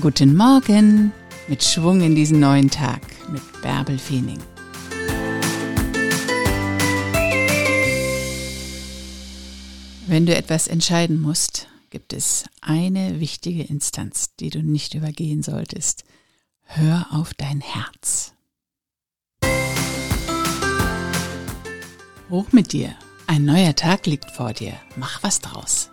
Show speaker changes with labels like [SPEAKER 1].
[SPEAKER 1] Guten Morgen mit Schwung in diesen neuen Tag mit Bärbel Feening. Wenn du etwas entscheiden musst, gibt es eine wichtige Instanz, die du nicht übergehen solltest. Hör auf dein Herz. Hoch mit dir. Ein neuer Tag liegt vor dir. Mach was draus.